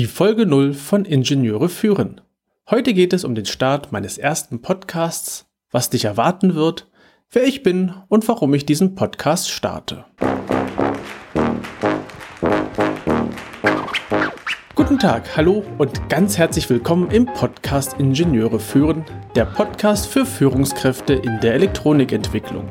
Die Folge 0 von Ingenieure führen. Heute geht es um den Start meines ersten Podcasts, was dich erwarten wird, wer ich bin und warum ich diesen Podcast starte. Guten Tag, hallo und ganz herzlich willkommen im Podcast Ingenieure führen, der Podcast für Führungskräfte in der Elektronikentwicklung.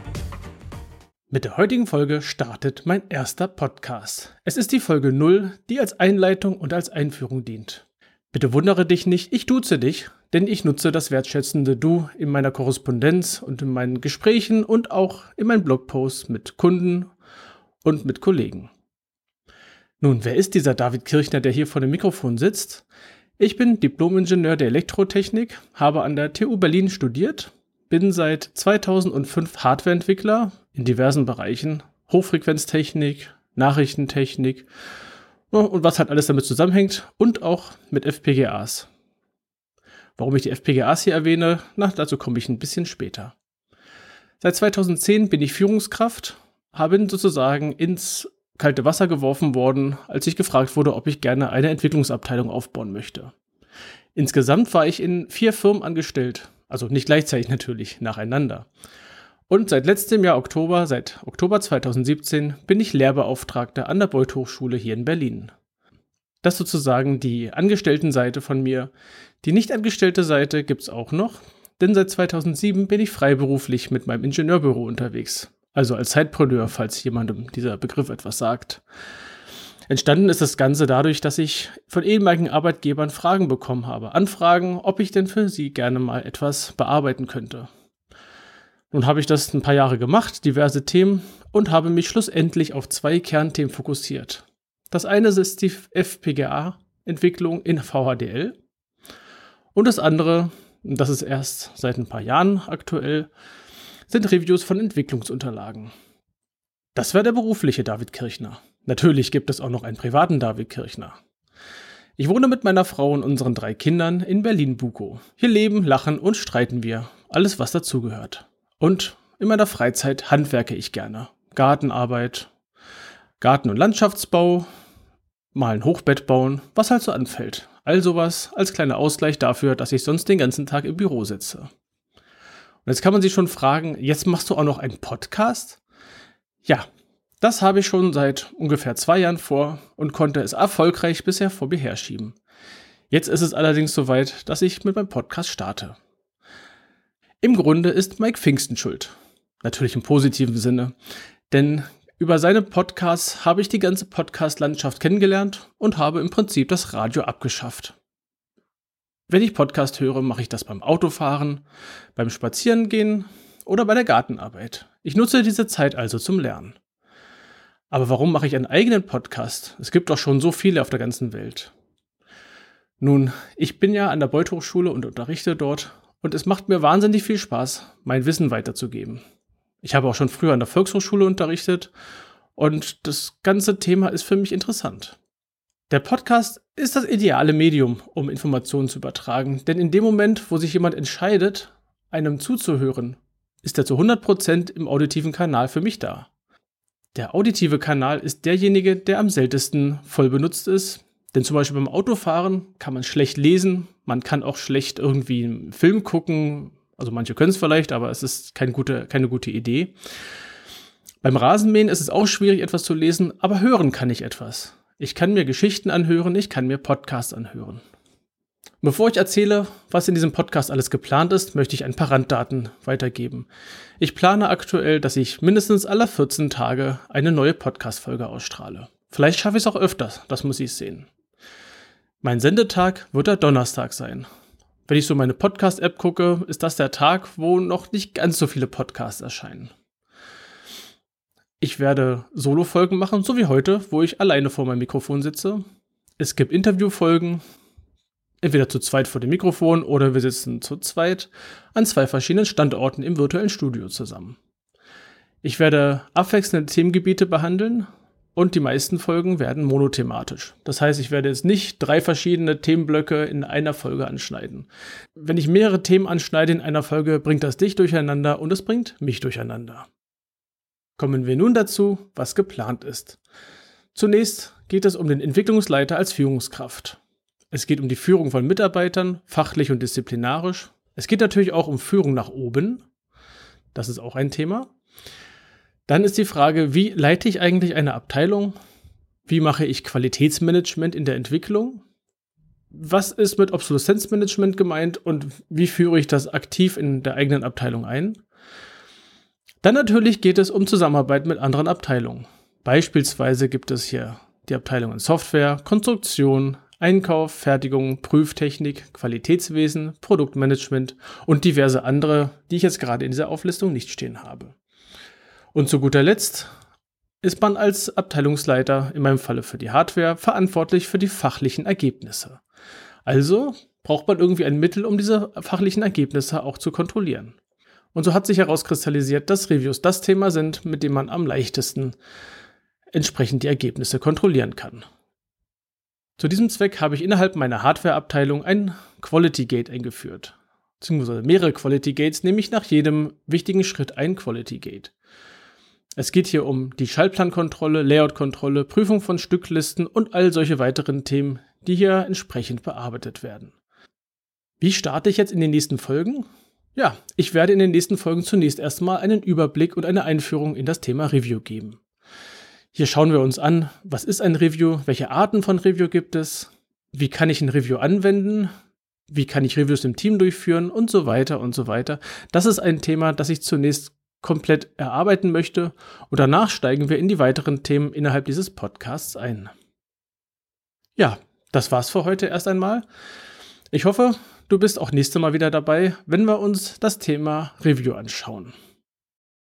Mit der heutigen Folge startet mein erster Podcast. Es ist die Folge 0, die als Einleitung und als Einführung dient. Bitte wundere dich nicht, ich duze dich, denn ich nutze das wertschätzende Du in meiner Korrespondenz und in meinen Gesprächen und auch in meinen Blogposts mit Kunden und mit Kollegen. Nun, wer ist dieser David Kirchner, der hier vor dem Mikrofon sitzt? Ich bin Diplomingenieur der Elektrotechnik, habe an der TU Berlin studiert bin seit 2005 Hardwareentwickler in diversen Bereichen. Hochfrequenztechnik, Nachrichtentechnik und was halt alles damit zusammenhängt und auch mit FPGAs. Warum ich die FPGAs hier erwähne, na, dazu komme ich ein bisschen später. Seit 2010 bin ich Führungskraft, habe sozusagen ins kalte Wasser geworfen worden, als ich gefragt wurde, ob ich gerne eine Entwicklungsabteilung aufbauen möchte. Insgesamt war ich in vier Firmen angestellt, also nicht gleichzeitig natürlich, nacheinander. Und seit letztem Jahr Oktober, seit Oktober 2017, bin ich Lehrbeauftragter an der Beuth Hochschule hier in Berlin. Das ist sozusagen die Angestelltenseite von mir. Die nicht angestellte Seite gibt's auch noch, denn seit 2007 bin ich freiberuflich mit meinem Ingenieurbüro unterwegs. Also als Zeitpreneur, falls jemandem dieser Begriff etwas sagt. Entstanden ist das Ganze dadurch, dass ich von ehemaligen Arbeitgebern Fragen bekommen habe. Anfragen, ob ich denn für sie gerne mal etwas bearbeiten könnte. Nun habe ich das ein paar Jahre gemacht, diverse Themen, und habe mich schlussendlich auf zwei Kernthemen fokussiert. Das eine ist die FPGA-Entwicklung in VHDL. Und das andere, das ist erst seit ein paar Jahren aktuell, sind Reviews von Entwicklungsunterlagen. Das wäre der berufliche David Kirchner. Natürlich gibt es auch noch einen privaten David Kirchner. Ich wohne mit meiner Frau und unseren drei Kindern in Berlin-Bukow. Hier leben, lachen und streiten wir. Alles, was dazugehört. Und in meiner Freizeit handwerke ich gerne. Gartenarbeit, Garten- und Landschaftsbau, mal ein Hochbett bauen, was halt so anfällt. All sowas als kleiner Ausgleich dafür, dass ich sonst den ganzen Tag im Büro sitze. Und jetzt kann man sich schon fragen, jetzt machst du auch noch einen Podcast? Ja, das habe ich schon seit ungefähr zwei Jahren vor und konnte es erfolgreich bisher vor mir herschieben. Jetzt ist es allerdings soweit, dass ich mit meinem Podcast starte. Im Grunde ist Mike Pfingsten schuld. Natürlich im positiven Sinne. Denn über seine Podcasts habe ich die ganze Podcast-Landschaft kennengelernt und habe im Prinzip das Radio abgeschafft. Wenn ich Podcast höre, mache ich das beim Autofahren, beim Spazierengehen oder bei der Gartenarbeit. Ich nutze diese Zeit also zum Lernen. Aber warum mache ich einen eigenen Podcast? Es gibt doch schon so viele auf der ganzen Welt. Nun, ich bin ja an der Beuth Hochschule und unterrichte dort und es macht mir wahnsinnig viel Spaß, mein Wissen weiterzugeben. Ich habe auch schon früher an der Volkshochschule unterrichtet und das ganze Thema ist für mich interessant. Der Podcast ist das ideale Medium, um Informationen zu übertragen, denn in dem Moment, wo sich jemand entscheidet, einem zuzuhören, ist er zu 100% im auditiven Kanal für mich da. Der auditive Kanal ist derjenige, der am seltensten voll benutzt ist. Denn zum Beispiel beim Autofahren kann man schlecht lesen, man kann auch schlecht irgendwie einen Film gucken. Also manche können es vielleicht, aber es ist keine gute, keine gute Idee. Beim Rasenmähen ist es auch schwierig, etwas zu lesen, aber hören kann ich etwas. Ich kann mir Geschichten anhören, ich kann mir Podcasts anhören. Bevor ich erzähle, was in diesem Podcast alles geplant ist, möchte ich ein paar Randdaten weitergeben. Ich plane aktuell, dass ich mindestens alle 14 Tage eine neue Podcast-Folge ausstrahle. Vielleicht schaffe ich es auch öfters, das muss ich sehen. Mein Sendetag wird der Donnerstag sein. Wenn ich so meine Podcast-App gucke, ist das der Tag, wo noch nicht ganz so viele Podcasts erscheinen. Ich werde Solo-Folgen machen, so wie heute, wo ich alleine vor meinem Mikrofon sitze. Es gibt Interviewfolgen, Entweder zu zweit vor dem Mikrofon oder wir sitzen zu zweit an zwei verschiedenen Standorten im virtuellen Studio zusammen. Ich werde abwechselnde Themengebiete behandeln und die meisten Folgen werden monothematisch. Das heißt, ich werde jetzt nicht drei verschiedene Themenblöcke in einer Folge anschneiden. Wenn ich mehrere Themen anschneide in einer Folge, bringt das dich durcheinander und es bringt mich durcheinander. Kommen wir nun dazu, was geplant ist. Zunächst geht es um den Entwicklungsleiter als Führungskraft. Es geht um die Führung von Mitarbeitern, fachlich und disziplinarisch. Es geht natürlich auch um Führung nach oben. Das ist auch ein Thema. Dann ist die Frage, wie leite ich eigentlich eine Abteilung? Wie mache ich Qualitätsmanagement in der Entwicklung? Was ist mit Obsoleszenzmanagement gemeint und wie führe ich das aktiv in der eigenen Abteilung ein? Dann natürlich geht es um Zusammenarbeit mit anderen Abteilungen. Beispielsweise gibt es hier die Abteilungen Software, Konstruktion, Einkauf, Fertigung, Prüftechnik, Qualitätswesen, Produktmanagement und diverse andere, die ich jetzt gerade in dieser Auflistung nicht stehen habe. Und zu guter Letzt ist man als Abteilungsleiter, in meinem Falle für die Hardware, verantwortlich für die fachlichen Ergebnisse. Also braucht man irgendwie ein Mittel, um diese fachlichen Ergebnisse auch zu kontrollieren. Und so hat sich herauskristallisiert, dass Reviews das Thema sind, mit dem man am leichtesten entsprechend die Ergebnisse kontrollieren kann. Zu diesem Zweck habe ich innerhalb meiner Hardware-Abteilung ein Quality Gate eingeführt. Beziehungsweise mehrere Quality Gates, nämlich nach jedem wichtigen Schritt ein Quality Gate. Es geht hier um die Schaltplankontrolle, Layoutkontrolle, Prüfung von Stücklisten und all solche weiteren Themen, die hier entsprechend bearbeitet werden. Wie starte ich jetzt in den nächsten Folgen? Ja, ich werde in den nächsten Folgen zunächst erstmal einen Überblick und eine Einführung in das Thema Review geben. Hier schauen wir uns an, was ist ein Review, welche Arten von Review gibt es, wie kann ich ein Review anwenden, wie kann ich Reviews im Team durchführen und so weiter und so weiter. Das ist ein Thema, das ich zunächst komplett erarbeiten möchte und danach steigen wir in die weiteren Themen innerhalb dieses Podcasts ein. Ja, das war's für heute erst einmal. Ich hoffe, du bist auch nächste Mal wieder dabei, wenn wir uns das Thema Review anschauen.